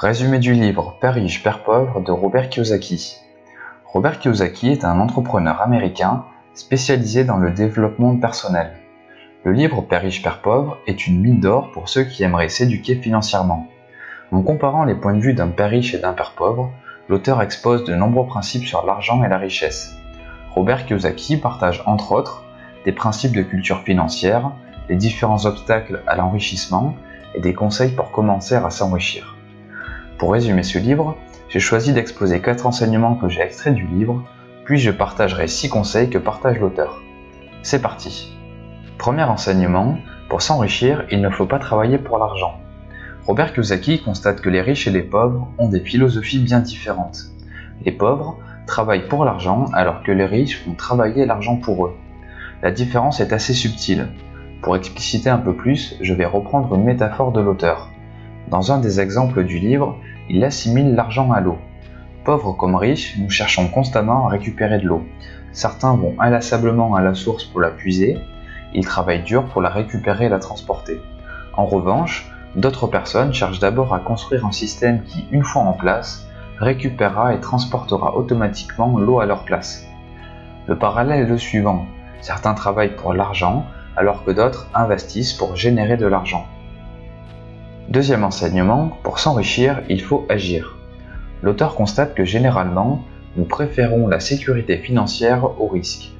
Résumé du livre Père riche, Père pauvre de Robert Kiyosaki. Robert Kiyosaki est un entrepreneur américain spécialisé dans le développement personnel. Le livre Père riche, Père pauvre est une mine d'or pour ceux qui aimeraient s'éduquer financièrement. En comparant les points de vue d'un père riche et d'un père pauvre, l'auteur expose de nombreux principes sur l'argent et la richesse. Robert Kiyosaki partage entre autres des principes de culture financière, les différents obstacles à l'enrichissement et des conseils pour commencer à s'enrichir. Pour résumer ce livre, j'ai choisi d'exposer quatre enseignements que j'ai extraits du livre, puis je partagerai six conseils que partage l'auteur. C'est parti. Premier enseignement, pour s'enrichir, il ne faut pas travailler pour l'argent. Robert Kiyosaki constate que les riches et les pauvres ont des philosophies bien différentes. Les pauvres travaillent pour l'argent alors que les riches font travailler l'argent pour eux. La différence est assez subtile. Pour expliciter un peu plus, je vais reprendre une métaphore de l'auteur. Dans un des exemples du livre, il assimile l'argent à l'eau. Pauvres comme riches, nous cherchons constamment à récupérer de l'eau. Certains vont inlassablement à la source pour la puiser, ils travaillent dur pour la récupérer et la transporter. En revanche, d'autres personnes cherchent d'abord à construire un système qui, une fois en place, récupérera et transportera automatiquement l'eau à leur place. Le parallèle est le suivant. Certains travaillent pour l'argent alors que d'autres investissent pour générer de l'argent. Deuxième enseignement, pour s'enrichir, il faut agir. L'auteur constate que généralement, nous préférons la sécurité financière au risque.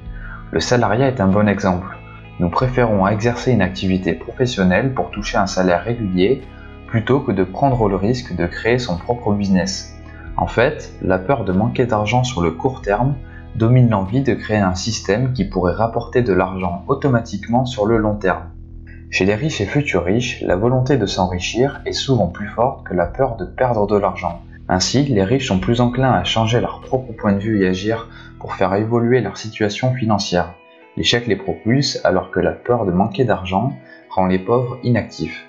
Le salariat est un bon exemple. Nous préférons exercer une activité professionnelle pour toucher un salaire régulier plutôt que de prendre le risque de créer son propre business. En fait, la peur de manquer d'argent sur le court terme domine l'envie de créer un système qui pourrait rapporter de l'argent automatiquement sur le long terme. Chez les riches et futurs riches, la volonté de s'enrichir est souvent plus forte que la peur de perdre de l'argent. Ainsi, les riches sont plus enclins à changer leur propre point de vue et agir pour faire évoluer leur situation financière. L'échec les propulse alors que la peur de manquer d'argent rend les pauvres inactifs.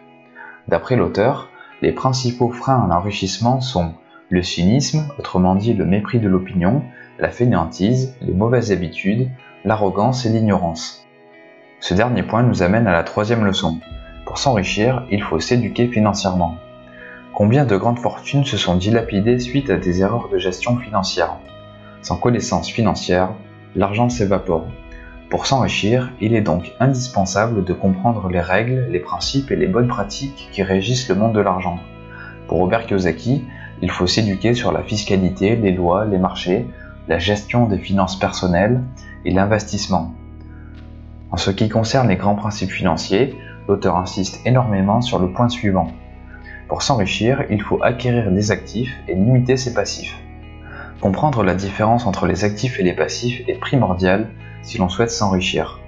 D'après l'auteur, les principaux freins à l'enrichissement sont le cynisme, autrement dit le mépris de l'opinion, la fainéantise, les mauvaises habitudes, l'arrogance et l'ignorance. Ce dernier point nous amène à la troisième leçon. Pour s'enrichir, il faut s'éduquer financièrement. Combien de grandes fortunes se sont dilapidées suite à des erreurs de gestion financière? Sans connaissance financière, l'argent s'évapore. Pour s'enrichir, il est donc indispensable de comprendre les règles, les principes et les bonnes pratiques qui régissent le monde de l'argent. Pour Robert Kiyosaki, il faut s'éduquer sur la fiscalité, les lois, les marchés, la gestion des finances personnelles et l'investissement. En ce qui concerne les grands principes financiers, l'auteur insiste énormément sur le point suivant. Pour s'enrichir, il faut acquérir des actifs et limiter ses passifs. Comprendre la différence entre les actifs et les passifs est primordial si l'on souhaite s'enrichir.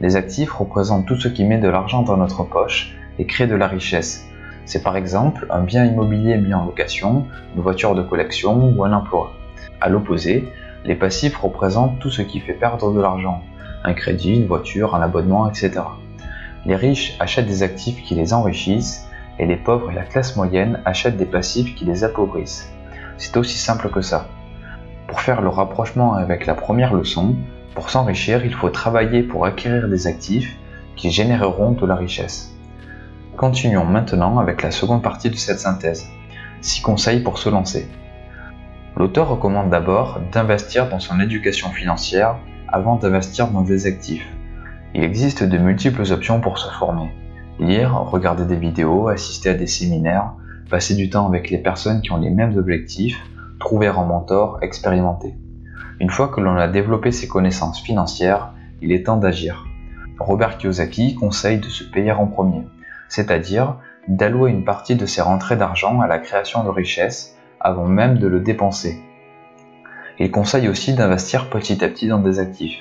Les actifs représentent tout ce qui met de l'argent dans notre poche et crée de la richesse. C'est par exemple un bien immobilier mis en location, une voiture de collection ou un emploi. A l'opposé, les passifs représentent tout ce qui fait perdre de l'argent, un crédit, une voiture, un abonnement, etc. Les riches achètent des actifs qui les enrichissent et les pauvres et la classe moyenne achètent des passifs qui les appauvrissent. C'est aussi simple que ça. Pour faire le rapprochement avec la première leçon, pour s'enrichir, il faut travailler pour acquérir des actifs qui généreront de la richesse. Continuons maintenant avec la seconde partie de cette synthèse. 6 conseils pour se lancer. L'auteur recommande d'abord d'investir dans son éducation financière avant d'investir dans des actifs. Il existe de multiples options pour se former. Lire, regarder des vidéos, assister à des séminaires, passer du temps avec les personnes qui ont les mêmes objectifs, trouver un mentor, expérimenter. Une fois que l'on a développé ses connaissances financières, il est temps d'agir. Robert Kiyosaki conseille de se payer en premier, c'est-à-dire d'allouer une partie de ses rentrées d'argent à la création de richesses avant même de le dépenser. Il conseille aussi d'investir petit à petit dans des actifs.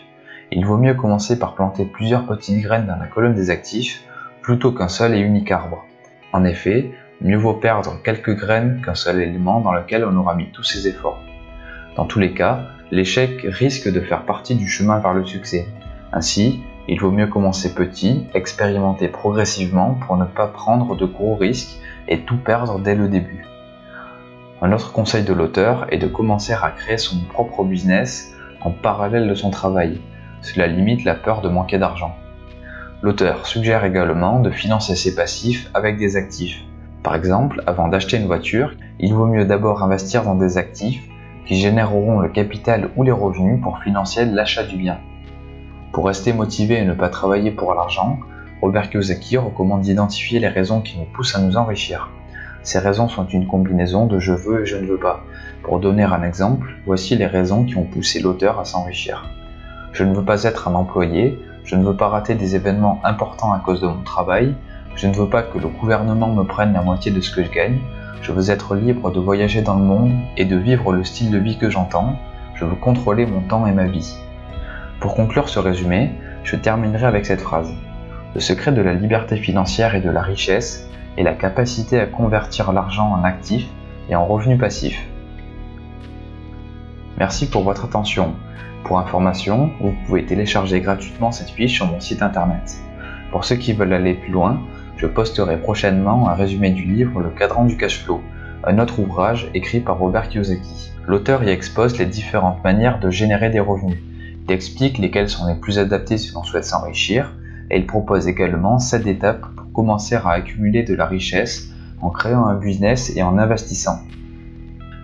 Il vaut mieux commencer par planter plusieurs petites graines dans la colonne des actifs plutôt qu'un seul et unique arbre. En effet, mieux vaut perdre quelques graines qu'un seul élément dans lequel on aura mis tous ses efforts. Dans tous les cas, l'échec risque de faire partie du chemin vers le succès. Ainsi, il vaut mieux commencer petit, expérimenter progressivement pour ne pas prendre de gros risques et tout perdre dès le début. Un autre conseil de l'auteur est de commencer à créer son propre business en parallèle de son travail. Cela limite la peur de manquer d'argent. L'auteur suggère également de financer ses passifs avec des actifs. Par exemple, avant d'acheter une voiture, il vaut mieux d'abord investir dans des actifs qui généreront le capital ou les revenus pour financer l'achat du bien. Pour rester motivé et ne pas travailler pour l'argent, Robert Kiyosaki recommande d'identifier les raisons qui nous poussent à nous enrichir. Ces raisons sont une combinaison de je veux et je ne veux pas. Pour donner un exemple, voici les raisons qui ont poussé l'auteur à s'enrichir. Je ne veux pas être un employé, je ne veux pas rater des événements importants à cause de mon travail, je ne veux pas que le gouvernement me prenne la moitié de ce que je gagne, je veux être libre de voyager dans le monde et de vivre le style de vie que j'entends, je veux contrôler mon temps et ma vie. Pour conclure ce résumé, je terminerai avec cette phrase. Le secret de la liberté financière et de la richesse est la capacité à convertir l'argent en actif et en revenu passif. Merci pour votre attention. Pour information, vous pouvez télécharger gratuitement cette fiche sur mon site internet. Pour ceux qui veulent aller plus loin, je posterai prochainement un résumé du livre Le cadran du cash flow, un autre ouvrage écrit par Robert Kiyosaki. L'auteur y expose les différentes manières de générer des revenus. Il explique lesquelles sont les plus adaptées si l'on souhaite s'enrichir, et il propose également 7 étapes commencer à accumuler de la richesse en créant un business et en investissant.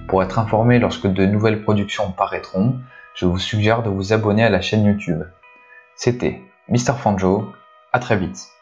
Pour être informé lorsque de nouvelles productions paraîtront, je vous suggère de vous abonner à la chaîne YouTube. C'était Mr. Fanjo, à très vite.